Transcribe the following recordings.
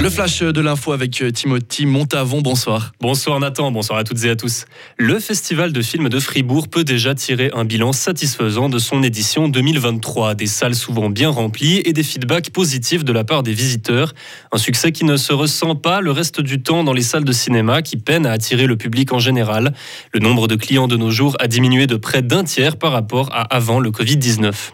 Le flash de l'info avec euh, Timothy Montavon, bonsoir. Bonsoir Nathan, bonsoir à toutes et à tous. Le Festival de films de Fribourg peut déjà tirer un bilan satisfaisant de son édition 2023. Des salles souvent bien remplies et des feedbacks positifs de la part des visiteurs. Un succès qui ne se ressent pas le reste du temps dans les salles de cinéma qui peinent à attirer le public en général. Le nombre de clients de nos jours a diminué de près d'un tiers par rapport à avant le Covid-19.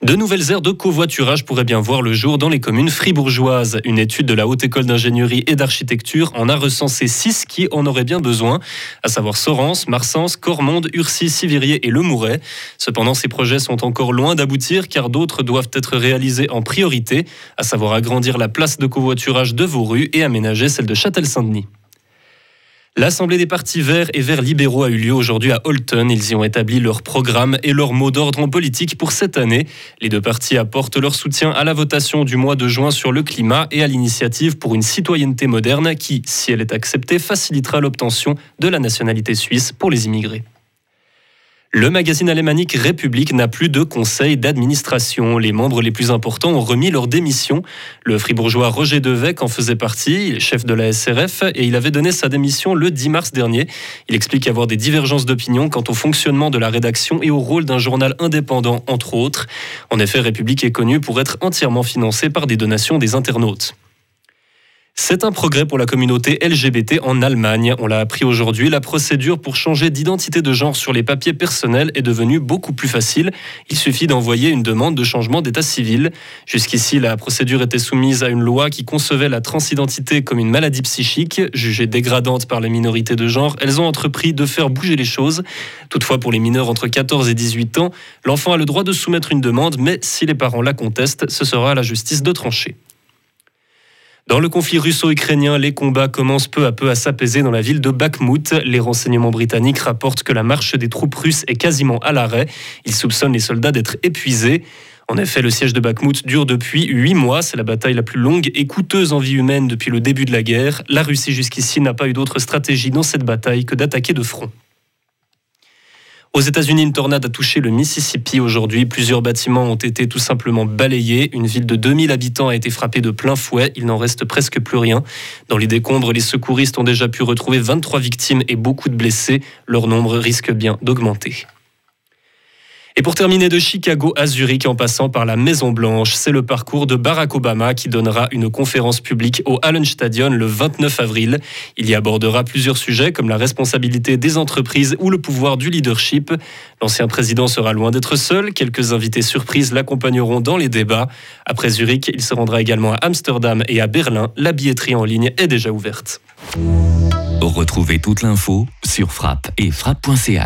De nouvelles aires de covoiturage pourraient bien voir le jour dans les communes fribourgeoises. Une étude de la Haute École d'ingénierie et d'architecture en a recensé six qui en auraient bien besoin, à savoir Sorens, Marsens, Cormonde, Urcy, Sivirier et Le Mouret. Cependant, ces projets sont encore loin d'aboutir car d'autres doivent être réalisés en priorité, à savoir agrandir la place de covoiturage de Vauru et aménager celle de Châtel-Saint-Denis. L'Assemblée des partis verts et verts libéraux a eu lieu aujourd'hui à Holton. Ils y ont établi leur programme et leur mot d'ordre en politique pour cette année. Les deux partis apportent leur soutien à la votation du mois de juin sur le climat et à l'initiative pour une citoyenneté moderne qui, si elle est acceptée, facilitera l'obtention de la nationalité suisse pour les immigrés. Le magazine alémanique République n'a plus de conseil d'administration. Les membres les plus importants ont remis leur démission. Le fribourgeois Roger Devec en faisait partie, chef de la SRF et il avait donné sa démission le 10 mars dernier. Il explique avoir des divergences d'opinion quant au fonctionnement de la rédaction et au rôle d'un journal indépendant, entre autres. En effet, République est connu pour être entièrement financé par des donations des internautes. C'est un progrès pour la communauté LGBT en Allemagne. On l'a appris aujourd'hui, la procédure pour changer d'identité de genre sur les papiers personnels est devenue beaucoup plus facile. Il suffit d'envoyer une demande de changement d'état civil. Jusqu'ici, la procédure était soumise à une loi qui concevait la transidentité comme une maladie psychique. Jugée dégradante par les minorités de genre, elles ont entrepris de faire bouger les choses. Toutefois, pour les mineurs entre 14 et 18 ans, l'enfant a le droit de soumettre une demande, mais si les parents la contestent, ce sera à la justice de trancher. Dans le conflit russo-ukrainien, les combats commencent peu à peu à s'apaiser dans la ville de Bakhmut. Les renseignements britanniques rapportent que la marche des troupes russes est quasiment à l'arrêt. Ils soupçonnent les soldats d'être épuisés. En effet, le siège de Bakhmut dure depuis huit mois. C'est la bataille la plus longue et coûteuse en vie humaine depuis le début de la guerre. La Russie jusqu'ici n'a pas eu d'autre stratégie dans cette bataille que d'attaquer de front. Aux États-Unis, une tornade a touché le Mississippi aujourd'hui. Plusieurs bâtiments ont été tout simplement balayés. Une ville de 2000 habitants a été frappée de plein fouet. Il n'en reste presque plus rien. Dans les décombres, les secouristes ont déjà pu retrouver 23 victimes et beaucoup de blessés. Leur nombre risque bien d'augmenter. Et pour terminer de Chicago à Zurich en passant par la Maison Blanche, c'est le parcours de Barack Obama qui donnera une conférence publique au Hallenstadion le 29 avril. Il y abordera plusieurs sujets comme la responsabilité des entreprises ou le pouvoir du leadership. L'ancien président sera loin d'être seul. Quelques invités surprises l'accompagneront dans les débats. Après Zurich, il se rendra également à Amsterdam et à Berlin. La billetterie en ligne est déjà ouverte. Retrouvez toute l'info sur frappe et frappe.ch.